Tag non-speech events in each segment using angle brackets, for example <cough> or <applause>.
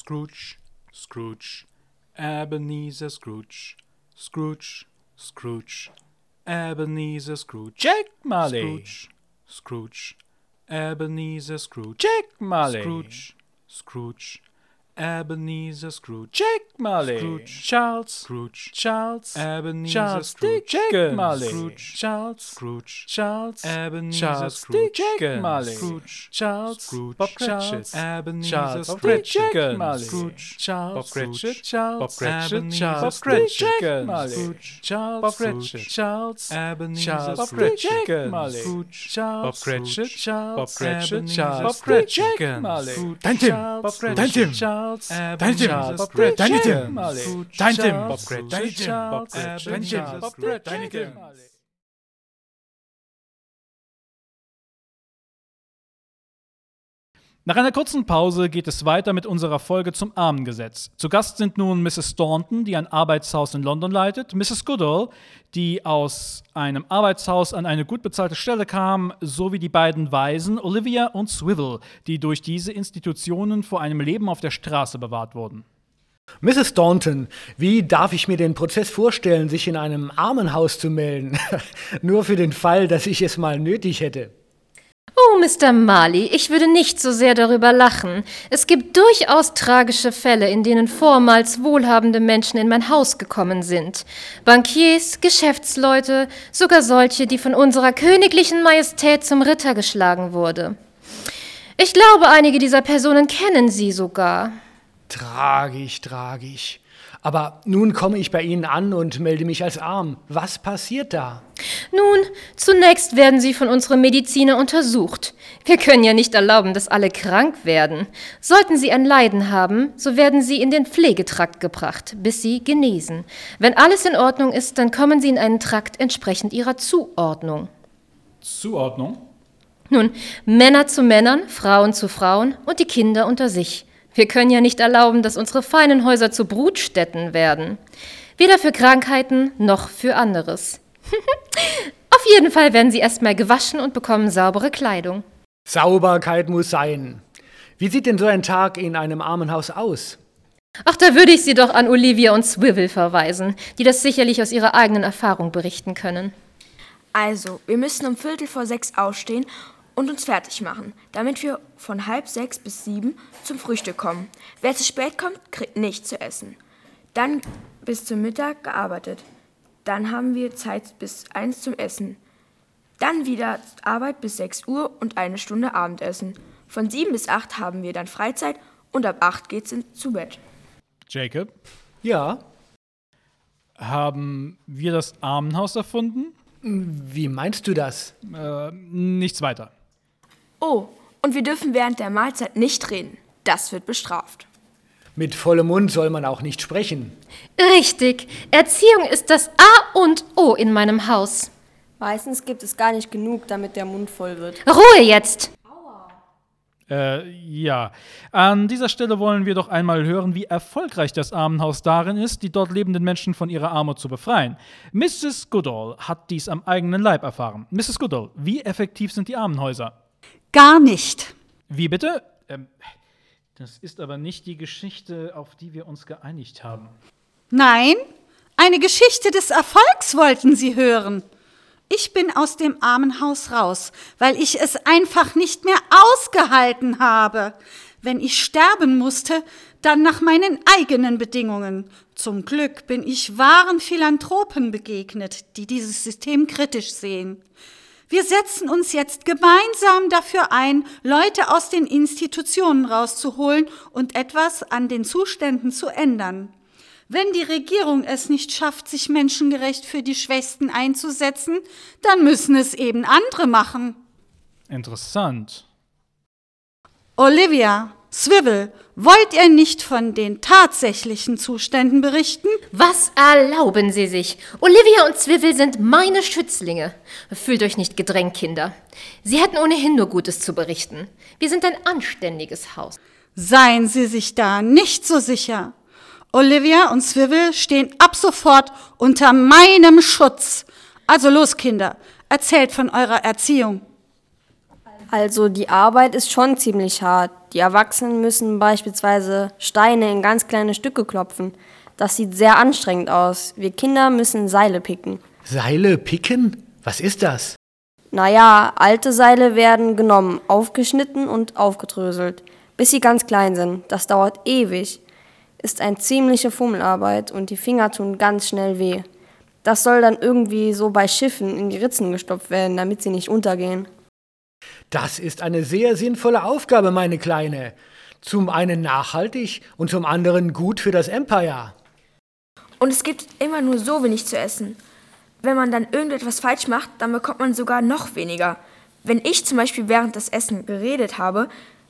Scrooge, Scrooge, Ebenezer Scrooge, Scrooge, Scrooge, Ebenezer Scrooge. Jack Marley. Scrooge, Scrooge, Ebenezer Scrooge. Jack Marley. Scrooge, Scrooge, Ebenezer Scrooge. Jack Marley. Scrooge. Charles. Scrooge, Charles. Ebenezer Charles Scrooge. Jack Marley. Scrooge. Charles. Scrooge, Charles. Ebenezer Charles Scrooge. Jack Marley. Scrooge, Charles. Scrooge. Bob. Cratchit. Ebenezer Charles. Scrooge. Jack Marley. Scrooge. Charles. Bob Cratchit. Charles. Bob Cratchit. Charles. Scrooge. Jack Jack Marley. Scrooge. Charles. Bob Cratchit. Cratchit. Charles. Ebenezer. Scrooge. Jack Marley. Scrooge. Charles. Bob Cratchit. Charles. Bob Cratchit. Charles. Scrooge. Jack Jack Marley. Scrooge. Dein Tim. Bob Cratchit. Dein Tim. Charles. Charles. Danny Jim. Danny Jim. Danny Jim. Danny Jim. Danny Jim. Danny Jim. Nach einer kurzen Pause geht es weiter mit unserer Folge zum Armengesetz. Zu Gast sind nun Mrs. Staunton, die ein Arbeitshaus in London leitet, Mrs. Goodall, die aus einem Arbeitshaus an eine gut bezahlte Stelle kam, sowie die beiden Waisen Olivia und Swivel, die durch diese Institutionen vor einem Leben auf der Straße bewahrt wurden. Mrs. Staunton, wie darf ich mir den Prozess vorstellen, sich in einem Armenhaus zu melden? <laughs> Nur für den Fall, dass ich es mal nötig hätte. Mr. Marley, ich würde nicht so sehr darüber lachen. Es gibt durchaus tragische Fälle, in denen vormals wohlhabende Menschen in mein Haus gekommen sind. Bankiers, Geschäftsleute, sogar solche, die von unserer königlichen Majestät zum Ritter geschlagen wurde. Ich glaube, einige dieser Personen kennen Sie sogar. Tragisch, tragisch. Aber nun komme ich bei Ihnen an und melde mich als arm. Was passiert da? Nun, zunächst werden Sie von unserem Mediziner untersucht. Wir können ja nicht erlauben, dass alle krank werden. Sollten Sie ein Leiden haben, so werden Sie in den Pflegetrakt gebracht, bis Sie genesen. Wenn alles in Ordnung ist, dann kommen Sie in einen Trakt entsprechend Ihrer Zuordnung. Zuordnung? Nun, Männer zu Männern, Frauen zu Frauen und die Kinder unter sich. Wir können ja nicht erlauben, dass unsere feinen Häuser zu Brutstätten werden. Weder für Krankheiten noch für anderes. <laughs> Auf jeden Fall werden sie erstmal gewaschen und bekommen saubere Kleidung. Sauberkeit muss sein. Wie sieht denn so ein Tag in einem Armenhaus aus? Ach, da würde ich Sie doch an Olivia und Swivel verweisen, die das sicherlich aus ihrer eigenen Erfahrung berichten können. Also, wir müssen um Viertel vor sechs aufstehen und uns fertig machen, damit wir von halb sechs bis sieben zum Frühstück kommen. Wer zu spät kommt, kriegt nichts zu essen. Dann bis zum Mittag gearbeitet. Dann haben wir Zeit bis eins zum Essen. Dann wieder Arbeit bis 6 Uhr und eine Stunde Abendessen. Von 7 bis 8 haben wir dann Freizeit und ab 8 geht's in, zu Bett. Jacob, Ja, haben wir das Armenhaus erfunden? wie meinst du das? Äh, nichts weiter. Oh, und wir dürfen während der Mahlzeit nicht reden. Das wird bestraft. Mit vollem Mund soll man auch nicht sprechen. Richtig. Erziehung ist das A und O in meinem Haus. Meistens gibt es gar nicht genug, damit der Mund voll wird. Ruhe jetzt! Äh, ja. An dieser Stelle wollen wir doch einmal hören, wie erfolgreich das Armenhaus darin ist, die dort lebenden Menschen von ihrer Armut zu befreien. Mrs. Goodall hat dies am eigenen Leib erfahren. Mrs. Goodall, wie effektiv sind die Armenhäuser? Gar nicht. Wie bitte? Ähm, das ist aber nicht die Geschichte, auf die wir uns geeinigt haben. Nein, eine Geschichte des Erfolgs wollten Sie hören. Ich bin aus dem Armenhaus raus, weil ich es einfach nicht mehr ausgehalten habe. Wenn ich sterben musste, dann nach meinen eigenen Bedingungen. Zum Glück bin ich wahren Philanthropen begegnet, die dieses System kritisch sehen. Wir setzen uns jetzt gemeinsam dafür ein, Leute aus den Institutionen rauszuholen und etwas an den Zuständen zu ändern. Wenn die Regierung es nicht schafft, sich menschengerecht für die Schwächsten einzusetzen, dann müssen es eben andere machen. Interessant. Olivia, Swivel, wollt ihr nicht von den tatsächlichen Zuständen berichten? Was erlauben Sie sich? Olivia und Zwivel sind meine Schützlinge. Fühlt euch nicht gedrängt, Kinder. Sie hätten ohnehin nur Gutes zu berichten. Wir sind ein anständiges Haus. Seien Sie sich da nicht so sicher. Olivia und Swivel stehen ab sofort unter meinem Schutz. Also los, Kinder, erzählt von eurer Erziehung. Also die Arbeit ist schon ziemlich hart. Die Erwachsenen müssen beispielsweise Steine in ganz kleine Stücke klopfen. Das sieht sehr anstrengend aus. Wir Kinder müssen Seile picken. Seile picken? Was ist das? Naja, alte Seile werden genommen, aufgeschnitten und aufgedröselt, bis sie ganz klein sind. Das dauert ewig. Ist eine ziemliche Fummelarbeit und die Finger tun ganz schnell weh. Das soll dann irgendwie so bei Schiffen in die Ritzen gestopft werden, damit sie nicht untergehen. Das ist eine sehr sinnvolle Aufgabe, meine Kleine. Zum einen nachhaltig und zum anderen gut für das Empire. Und es gibt immer nur so wenig zu essen. Wenn man dann irgendetwas falsch macht, dann bekommt man sogar noch weniger. Wenn ich zum Beispiel während des Essen geredet habe,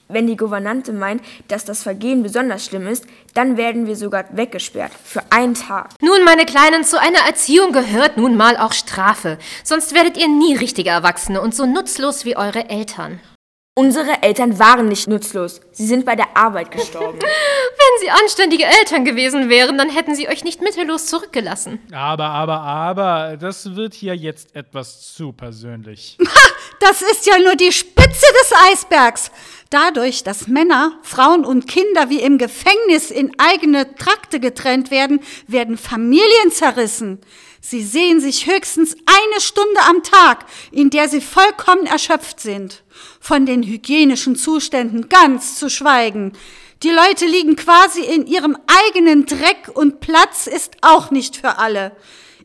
wenn die Gouvernante meint, dass das Vergehen besonders schlimm ist, dann werden wir sogar weggesperrt. Für einen Tag. Nun, meine Kleinen, zu einer Erziehung gehört nun mal auch Strafe. Sonst werdet ihr nie richtige Erwachsene und so nutzlos wie eure Eltern. Unsere Eltern waren nicht nutzlos. Sie sind bei der Arbeit gestorben. <laughs> Wenn sie anständige Eltern gewesen wären, dann hätten sie euch nicht mittellos zurückgelassen. Aber, aber, aber, das wird hier jetzt etwas zu persönlich. <laughs> Das ist ja nur die Spitze des Eisbergs. Dadurch, dass Männer, Frauen und Kinder wie im Gefängnis in eigene Trakte getrennt werden, werden Familien zerrissen. Sie sehen sich höchstens eine Stunde am Tag, in der sie vollkommen erschöpft sind. Von den hygienischen Zuständen ganz zu schweigen. Die Leute liegen quasi in ihrem eigenen Dreck und Platz ist auch nicht für alle.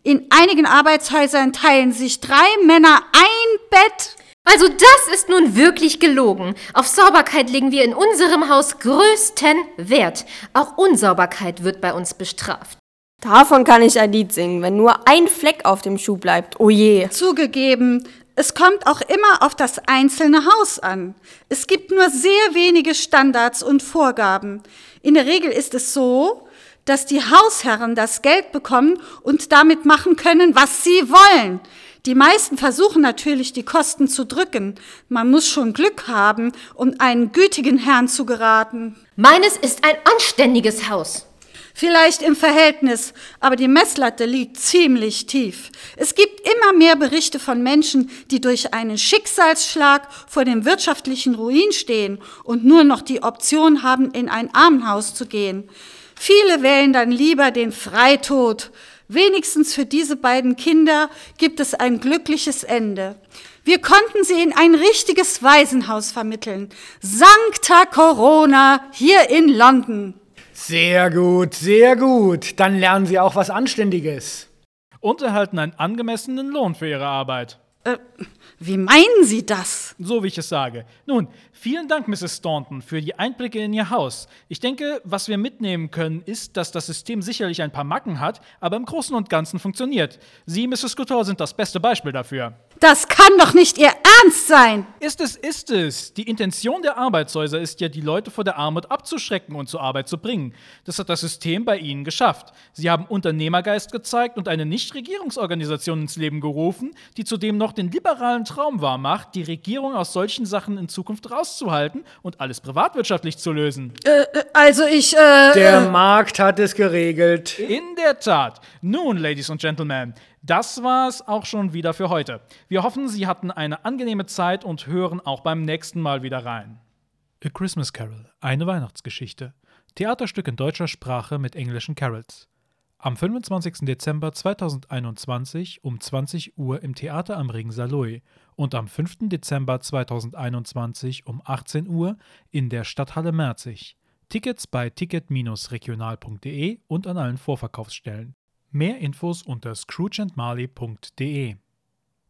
In einigen Arbeitshäusern teilen sich drei Männer ein Bett. Also das ist nun wirklich gelogen. Auf Sauberkeit legen wir in unserem Haus größten Wert. Auch Unsauberkeit wird bei uns bestraft. Davon kann ich ein Lied singen, wenn nur ein Fleck auf dem Schuh bleibt. Oh je. Zugegeben, es kommt auch immer auf das einzelne Haus an. Es gibt nur sehr wenige Standards und Vorgaben. In der Regel ist es so, dass die Hausherren das Geld bekommen und damit machen können, was sie wollen. Die meisten versuchen natürlich, die Kosten zu drücken. Man muss schon Glück haben, um einen gütigen Herrn zu geraten. Meines ist ein anständiges Haus. Vielleicht im Verhältnis, aber die Messlatte liegt ziemlich tief. Es gibt immer mehr Berichte von Menschen, die durch einen Schicksalsschlag vor dem wirtschaftlichen Ruin stehen und nur noch die Option haben, in ein Armenhaus zu gehen. Viele wählen dann lieber den Freitod. Wenigstens für diese beiden Kinder gibt es ein glückliches Ende. Wir konnten sie in ein richtiges Waisenhaus vermitteln. Sancta Corona hier in London. Sehr gut, sehr gut. Dann lernen Sie auch was Anständiges. Und erhalten einen angemessenen Lohn für ihre Arbeit. Äh, wie meinen Sie das? So wie ich es sage. Nun, vielen Dank, Mrs. Staunton, für die Einblicke in Ihr Haus. Ich denke, was wir mitnehmen können, ist, dass das System sicherlich ein paar Macken hat, aber im Großen und Ganzen funktioniert. Sie, Mrs. Couture, sind das beste Beispiel dafür. Das kann doch nicht Ihr Ernst sein. Ist es, ist es. Die Intention der Arbeitshäuser ist ja, die Leute vor der Armut abzuschrecken und zur Arbeit zu bringen. Das hat das System bei Ihnen geschafft. Sie haben Unternehmergeist gezeigt und eine Nichtregierungsorganisation ins Leben gerufen, die zudem noch den liberalen Traum wahrmacht, die Regierung aus solchen Sachen in Zukunft rauszuhalten und alles privatwirtschaftlich zu lösen. Äh, also ich, äh. Der Markt hat es geregelt. In der Tat. Nun, Ladies und Gentlemen, das war's auch schon wieder für heute. Wir hoffen, Sie hatten eine angenehme Zeit und hören auch beim nächsten Mal wieder rein. A Christmas Carol, eine Weihnachtsgeschichte. Theaterstück in deutscher Sprache mit englischen Carols. Am 25. Dezember 2021 um 20 Uhr im Theater am Ring Saloy und am 5. Dezember 2021 um 18 Uhr in der Stadthalle Merzig. Tickets bei ticket-regional.de und an allen Vorverkaufsstellen. Mehr Infos unter scroogeandmarley.de